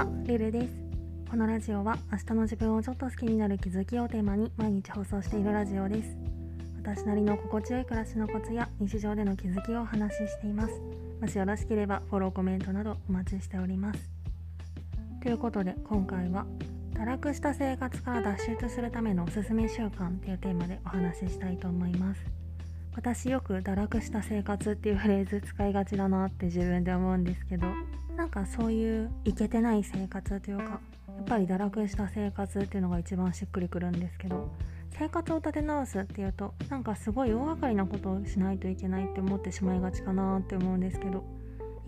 は、リルですこのラジオは明日の自分をちょっと好きになる気づきをテーマに毎日放送しているラジオです。私なりの心地よい暮らしのコツや日常での気づきをお話ししています。もしよろしければフォローコメントなどお待ちしております。ということで今回は堕落した生活から脱出するためのおすすめ習慣というテーマでお話ししたいと思います。私よく堕落した生活っていうフレーズ使いがちだなって自分で思うんですけどなんかそういうイケてない生活というかやっぱり堕落した生活っていうのが一番しっくりくるんですけど生活を立て直すっていうとなんかすごい大掛かりなことをしないといけないって思ってしまいがちかなって思うんですけど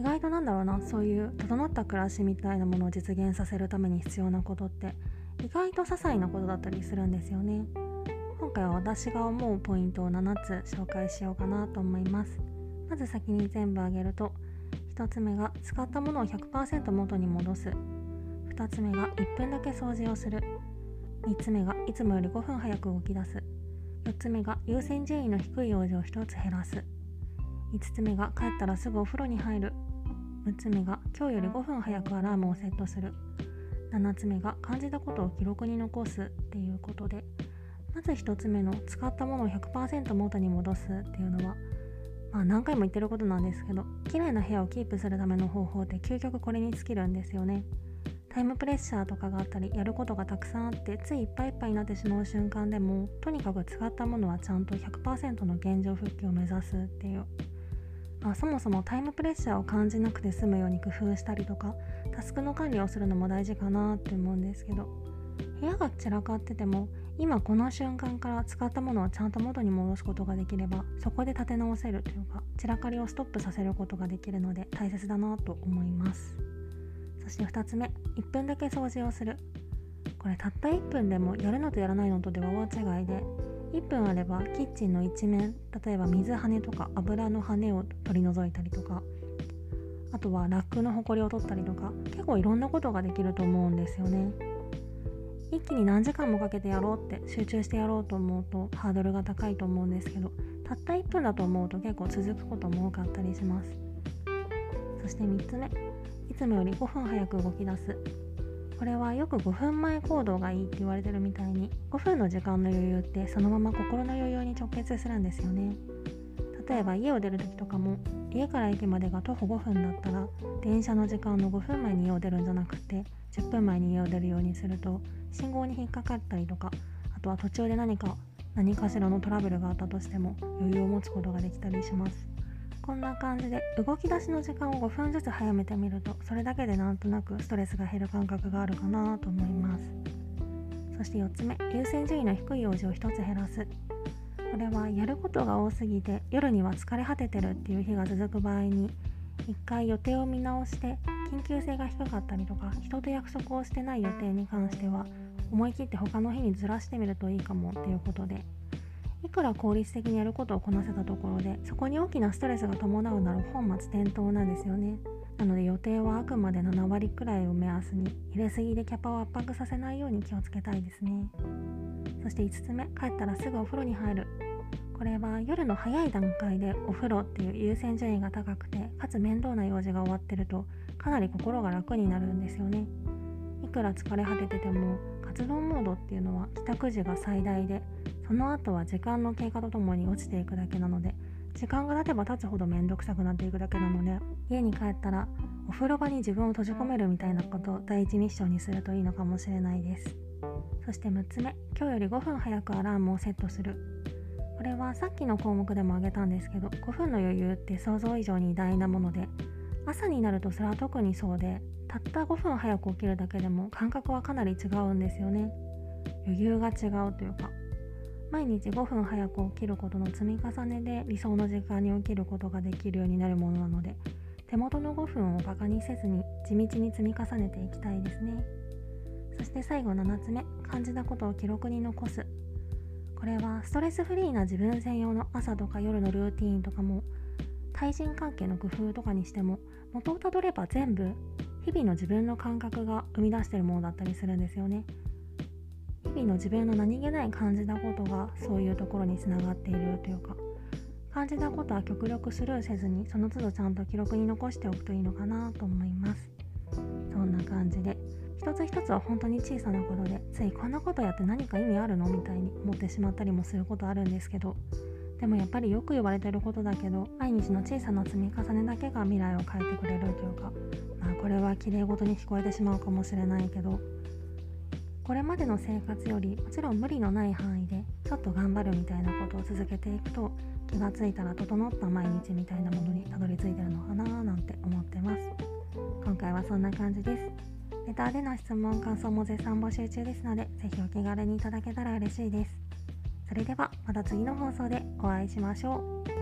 意外となんだろうなそういう整った暮らしみたいなものを実現させるために必要なことって意外と些細なことだったりするんですよね。今回は私が思うポイントを7つ紹介しようかなと思います。まず先に全部挙げると1つ目が使ったものを100%元に戻す。2つ目が1分だけ掃除をする。3つ目がいつもより5分早く動き出す。4つ目が優先順位の低い用事を1つ減らす。5つ目が帰ったらすぐお風呂に入る。6つ目が今日より5分早くアラームをセットする。7つ目が感じたことを記録に残すっていうことでまず1つ目の使ったものを100%元に戻すっていうのはまあ何回も言ってることなんですけど綺麗な部屋をキープするための方法って究極これに尽きるんですよね。タイムプレッシャーとかがあったりやることがたくさんあってついいっぱいいっぱいになってしまう瞬間でもとにかく使ったものはちゃんと100%の現状復帰を目指すっていう、まあ、そもそもタイムプレッシャーを感じなくて済むように工夫したりとかタスクの管理をするのも大事かなって思うんですけど部屋が散らかってても今この瞬間から使ったものをちゃんと元に戻すことができればそこで立て直せるというか散らかりをストップさせることができるので大切だなと思います。そして2つ目1分だけ掃除をする。これたった1分でもやるのとやらないのとでは大違いで1分あればキッチンの一面例えば水跳ねとか油の跳ねを取り除いたりとかあとはラックのほこりを取ったりとか結構いろんなことができると思うんですよね。一気に何時間もかけてやろうって集中してやろうと思うとハードルが高いと思うんですけどたった1分だと思うと結構続くことも多かったりします。そして3つ目。いつもより5分早く動き出す。これはよく5分前行動がいいって言われてるみたいに5分の時間の余裕ってそのまま心の余裕に直結するんですよね。例えば家を出る時とかも家から駅までが徒歩5分だったら電車の時間の5分前に家を出るんじゃなくて10分前に家を出るようにすると信号に引っかかったりとかあとは途中で何か何かしらのトラブルがあったとしても余裕を持つことができたりします。こんな感じで動き出しの時間を5分ずつ早めてみるとそれだけでなんとなくストレスが減る感覚があるかなと思います。そして4つ目優先順位の低い用事を1つ減らす。これはやることが多すぎて夜には疲れ果ててるっていう日が続く場合に一回予定を見直して緊急性が低かったりとか人と約束をしてない予定に関しては思い切って他の日にずらしてみるといいかもっていうことでいくら効率的にやることをこなせたところでそこに大きなストレスが伴うなら本末転倒なんですよね。なので予定はあくまで7割くらいを目安に入れすぎでキャパを圧迫させないように気をつけたいですね。そして5つ目帰ったらすぐお風呂に入る。これは夜の早い段階でお風呂っていう優先順位が高くてかつ面倒な用事が終わってるとかなり心が楽になるんですよね。いくら疲れ果ててても活動モードっていうのは帰宅時が最大でその後は時間の経過とともに落ちていくだけなので時間が経てば経つほど面倒くさくなっていくだけなので家に帰ったらお風呂場に自分を閉じ込めるみたいなことを第一ミッションにするといいのかもしれないです。そして6つ目今日より5分早くアラームをセットする。これはさっきの項目でも挙げたんですけど5分の余裕って想像以上に偉大なもので朝になるとそれは特にそうでたった5分早く起きるだけでも感覚はかなり違うんですよね。余裕が違うというか毎日5分早く起きることの積み重ねで理想の時間に起きることができるようになるものなので手元の5分をバカにせずに地道に積み重ねていきたいですね。そして最後7つ目感じたことを記録に残す。これはストレスフリーな自分専用の朝とか夜のルーティーンとかも対人関係の工夫とかにしても元をたどれば全部日々の自分の感覚が生み出してるものだったりするんですよね。日々の自分の何気ない感じたことがそういうところにつながっているというか感じたことは極力スルーせずにその都度ちゃんと記録に残しておくといいのかなと思います。つ一つは本当に小さなことでついこんなことやって何か意味あるの？みたいに思ってしまったりもすることあるんですけどでもやっぱりよく言われてることだけど毎日の小さな積み重ねだけが未来を変えてくれるというかまあこれは綺麗事に聞こえてしまうかもしれないけどこれまでの生活よりもちろん無理のない範囲でちょっと頑張るみたいなことを続けていくと気がついたら整った毎日みたいなものにたどり着いてるのかななんて思ってます。今回はそんな感じです。レターでの質問感想も絶賛募集中ですのでぜひお気軽にいただけたら嬉しいです。それではまた次の放送でお会いしましょう。